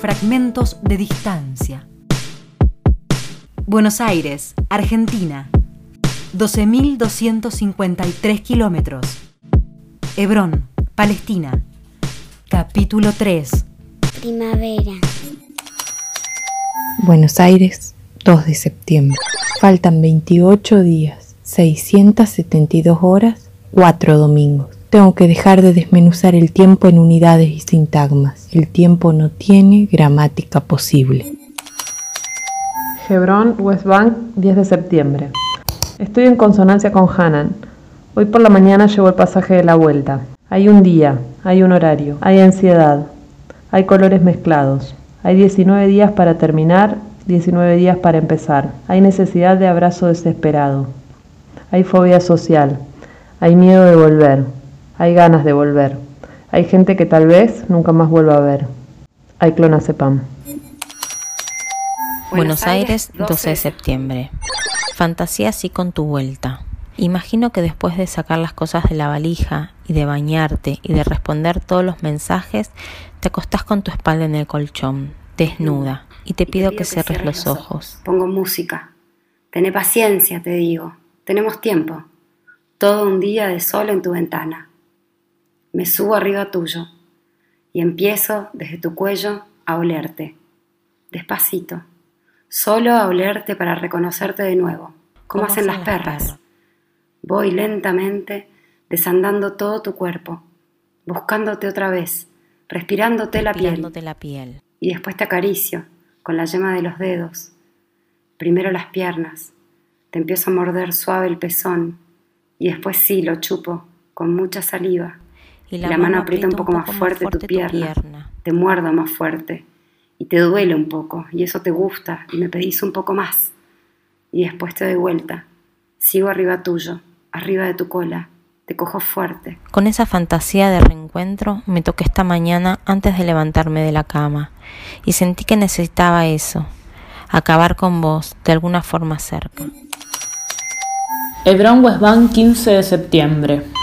Fragmentos de distancia. Buenos Aires, Argentina. 12.253 kilómetros. Hebrón, Palestina. Capítulo 3. Primavera. Buenos Aires, 2 de septiembre. Faltan 28 días, 672 horas, 4 domingos. Tengo que dejar de desmenuzar el tiempo en unidades y sintagmas. El tiempo no tiene gramática posible. Hebron, West Bank, 10 de septiembre. Estoy en consonancia con Hanan. Hoy por la mañana llevo el pasaje de la vuelta. Hay un día, hay un horario, hay ansiedad, hay colores mezclados. Hay 19 días para terminar, 19 días para empezar. Hay necesidad de abrazo desesperado. Hay fobia social. Hay miedo de volver. Hay ganas de volver. Hay gente que tal vez nunca más vuelva a ver. Hay clonazepam. Buenos Aires, 12 de septiembre. Fantasía así con tu vuelta. Imagino que después de sacar las cosas de la valija y de bañarte y de responder todos los mensajes, te acostás con tu espalda en el colchón, desnuda, y te pido, que, cierres los ojos. Pongo música. Tené paciencia, te digo. Tenemos tiempo. Todo un día de sol en tu ventana me subo arriba tuyo y empiezo desde tu cuello a olerte, despacito, solo a olerte para reconocerte de nuevo, como hacen las perras. Voy lentamente desandando todo tu cuerpo, buscándote otra vez, respirándote, la, piel. la piel. Y después te acaricio con la yema de los dedos, primero las piernas, te empiezo a morder suave el pezón. Y después sí lo chupo con mucha saliva y la, mano, aprieta un poco, más, fuerte tu, pierna, te muerdo más fuerte. Y te duele un poco. Y eso te gusta. Y me pedís un poco más. Y después te doy vuelta, sigo arriba tuyo, arriba de tu cola, te cojo fuerte. Con esa fantasía de reencuentro me toqué esta mañana antes de levantarme de la cama. Y sentí que necesitaba eso, acabar con vos de alguna forma cerca. Hebron Westbank 15 de septiembre.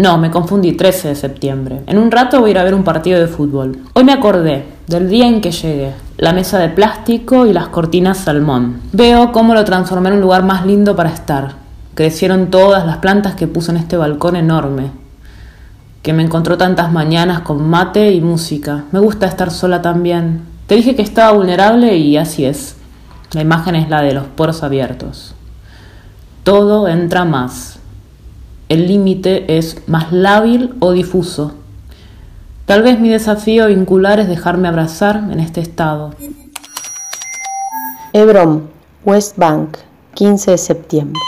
No, me confundí, 13 de septiembre. En un rato voy a ir a ver un partido de fútbol. Hoy me acordé del día en que llegué. La mesa de plástico y las cortinas salmón. Veo cómo lo transformé en un lugar más lindo para estar. Crecieron todas las plantas que puse en este balcón enorme. Que me encontró tantas mañanas con mate y música. Me gusta estar sola también. Te dije que estaba vulnerable y así es. La imagen es la de los poros abiertos. Todo entra más el límite es más lábil o difuso. Tal vez mi desafío vincular es dejarme abrazar en este estado. Hebron, West Bank, 15 de septiembre.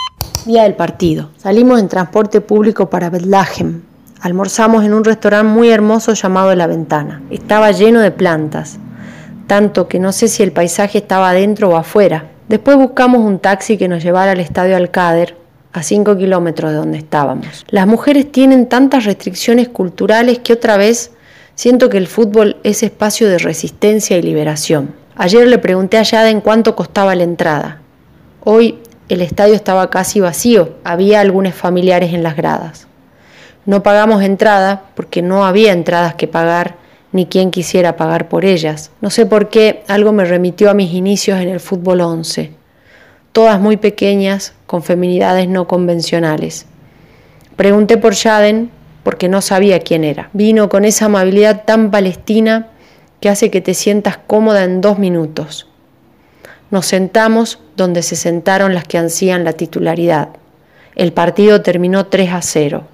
Día del partido. Salimos en transporte público para Bethlehem. Almorzamos en un restaurante muy hermoso llamado La Ventana. Estaba lleno de plantas, tanto que no sé si el paisaje estaba adentro o afuera. Después buscamos un taxi que nos llevara al estadio Alcader, a 5 kilómetros de donde estábamos. Las mujeres tienen tantas restricciones culturales que otra vez siento que el fútbol es espacio de resistencia y liberación. Ayer le pregunté a Yada en cuánto costaba la entrada. Hoy el estadio estaba casi vacío, había algunos familiares en las gradas. No pagamos entrada porque no había entradas que pagar ni quien quisiera pagar por ellas. No sé por qué algo me remitió a mis inicios en el fútbol 11 todas muy pequeñas, con feminidades no convencionales. Pregunté por Yaden porque no sabía quién era. Vino con esa amabilidad tan palestina que hace que te sientas cómoda en dos minutos. Nos sentamos donde se sentaron las que ansían la titularidad. El partido terminó 3 a 0.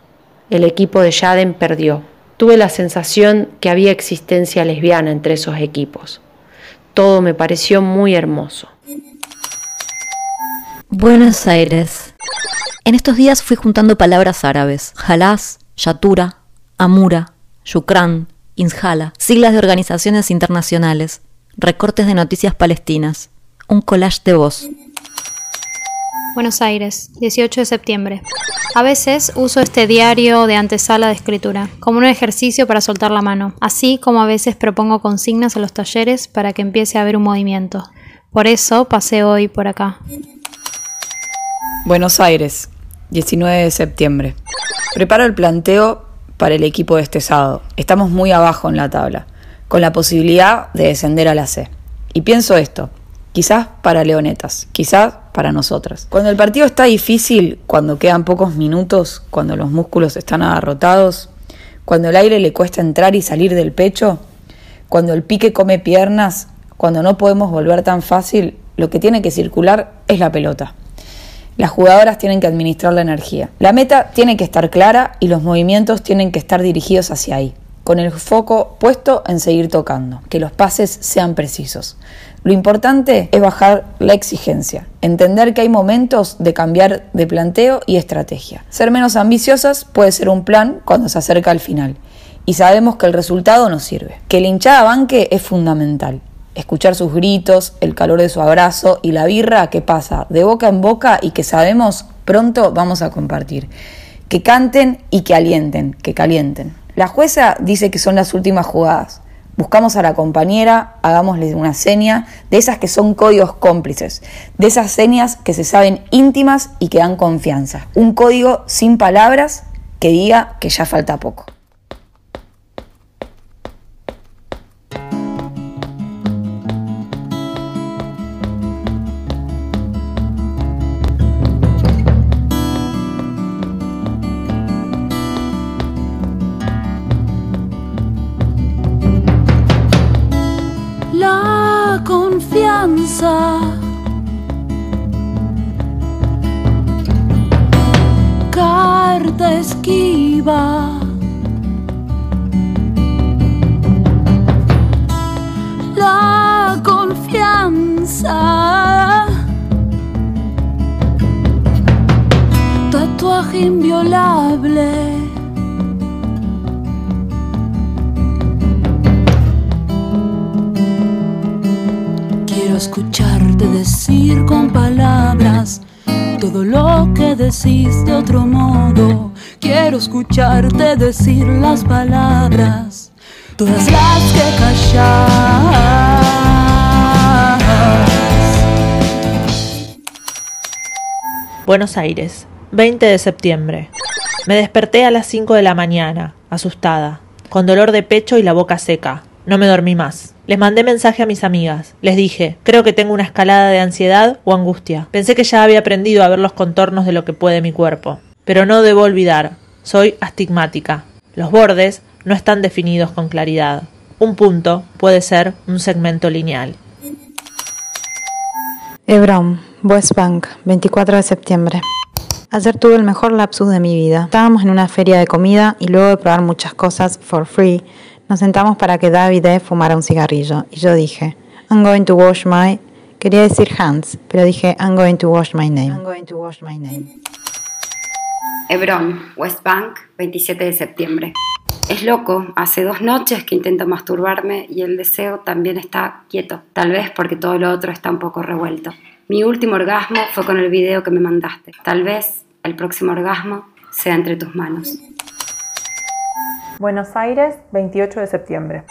El equipo de Yaden perdió. Tuve la sensación que había existencia lesbiana entre esos equipos. Todo me pareció muy hermoso. Buenos Aires. En estos días fui juntando palabras árabes. Jalás, Yatura, Amura, Yukran, Inshala, siglas de organizaciones internacionales, recortes de noticias palestinas, un collage de voz. Buenos Aires, 18 de septiembre. A veces uso este diario de antesala de escritura, como un ejercicio para soltar la mano, así como a veces propongo consignas a los talleres para que empiece a haber un movimiento. Por eso pasé hoy por acá. Buenos Aires, 19 de septiembre. Preparo el planteo para el equipo de este sábado. Estamos muy abajo en la tabla. con la posibilidad de descender a la C. Y pienso esto, quizás para Leonetas, quizás para nosotras. Cuando el partido está difícil, cuando quedan pocos minutos, cuando los músculos están agarrotados, cuando el aire le cuesta entrar y salir del pecho, cuando el pique come piernas, cuando no podemos volver tan fácil, lo que tiene que circular es la pelota. Las jugadoras tienen que administrar la energía. La meta tiene que estar clara y los movimientos tienen que estar dirigidos hacia ahí, con el foco puesto en seguir tocando, que los pases sean precisos. Lo importante es bajar la exigencia, entender que hay momentos de cambiar de planteo y estrategia. Ser menos ambiciosas puede ser un plan cuando se acerca al final y sabemos que el resultado nos sirve. Que la hinchada banque es fundamental escuchar sus gritos, el calor de su abrazo y la birra que pasa de boca en boca y que sabemos pronto vamos a compartir. Que canten y que alienten, que calienten. La jueza dice que son las últimas jugadas. Buscamos a la compañera, hagámosle una seña, de esas que son códigos cómplices, de esas señas que se saben íntimas y que dan confianza. Un código sin palabras que diga que ya falta poco. Carta esquiva. La confianza. Tatuaje inviolable. Escucharte decir con palabras todo lo que decís de otro modo. Quiero escucharte decir las palabras, todas las que callas. Buenos Aires, 20 de septiembre. Me desperté a las 5 de la mañana, asustada, con dolor de pecho y la boca seca. No me dormí más. Les mandé mensaje a mis amigas. Les dije, creo que tengo una escalada de ansiedad o angustia. Pensé que ya había aprendido a ver los contornos de lo que puede mi cuerpo. Pero no debo olvidar, soy astigmática. Los bordes no están definidos con claridad. Un punto puede ser un segmento lineal. Hebron, West Bank, 24 de septiembre. Ayer tuve el mejor lapsus de mi vida. Estábamos en una feria de comida y luego de probar muchas cosas for free, nos sentamos para que David e. fumara un cigarrillo y yo dije, I'm going to wash my... Quería decir hands, pero dije, I'm going to wash my name. I'm going to wash my name. Hebron, West Bank, 27 de septiembre. Es loco, hace dos noches que intento masturbarme y el deseo también está quieto, tal vez porque todo lo otro está un poco revuelto. Mi último orgasmo fue con el video que me mandaste. Tal vez el próximo orgasmo sea entre tus manos. Buenos Aires, 28 de septiembre.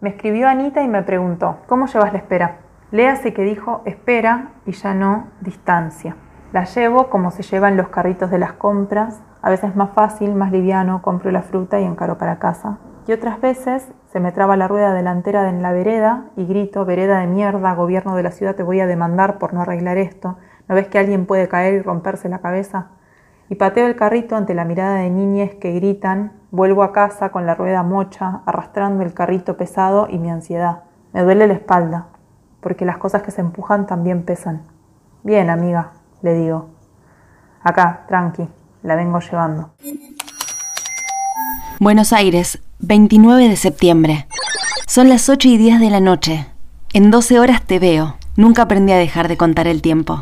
Me escribió Anita y me preguntó, ¿cómo llevas la espera? Léase que dijo espera y ya no distancia. La llevo como se llevan los carritos de las compras, a veces más fácil, más liviano, compro la fruta y encaro para casa. Y otras veces se me traba la rueda delantera en la vereda y grito, vereda de mierda, gobierno de la ciudad te voy a demandar por no arreglar esto. ¿No ves que alguien puede caer y romperse la cabeza? y pateo el carrito ante la mirada de niñes que gritan, vuelvo a casa con la rueda mocha, arrastrando el carrito pesado y mi ansiedad. Me duele la espalda, porque las cosas que se empujan también pesan. Bien, amiga, le digo. Acá, tranqui, la vengo llevando. Buenos Aires, 29 de septiembre. Son las 8 y 10 de la noche. En 12 horas te veo. Nunca aprendí a dejar de contar el tiempo.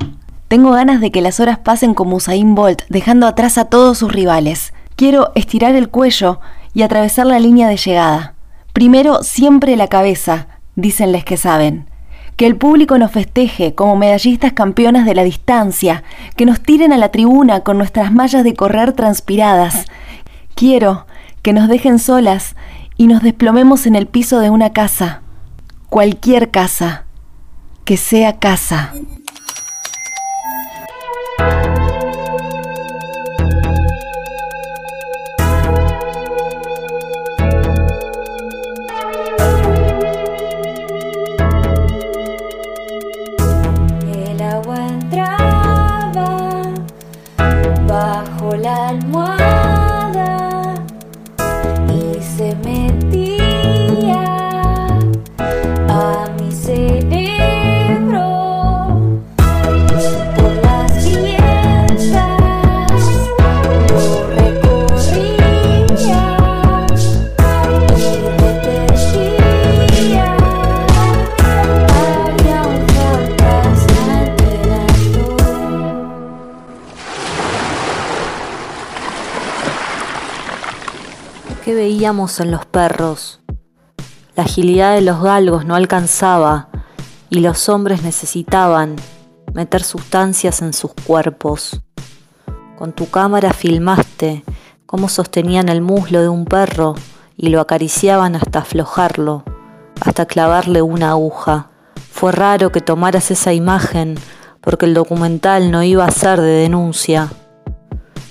Tengo ganas de que las horas pasen como Usain Bolt, dejando atrás a todos sus rivales. Quiero estirar el cuello y atravesar la línea de llegada. Primero siempre la cabeza, dicen les que saben. Que el público nos festeje como medallistas campeonas de la distancia, que nos tiren a la tribuna con nuestras mallas de correr transpiradas. Quiero que nos dejen solas y nos desplomemos en el piso de una casa. Cualquier casa. Que sea casa. that one. En los perros. La agilidad de los galgos no alcanzaba y los hombres necesitaban meter sustancias en sus cuerpos. Con tu cámara filmaste cómo sostenían el muslo de un perro y lo acariciaban hasta aflojarlo, hasta clavarle una aguja. Fue raro que tomaras esa imagen porque el documental no iba a ser de denuncia.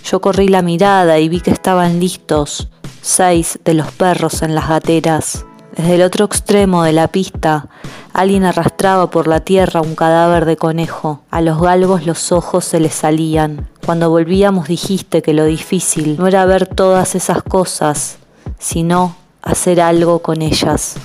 Yo corrí la mirada y vi que estaban listos seis de los perros en las gateras. Desde el otro extremo de la pista, alguien arrastraba por la tierra un cadáver de conejo. A los galgos los ojos se les salían. Cuando volvíamos dijiste que lo difícil no era ver todas esas cosas, sino hacer algo con ellas.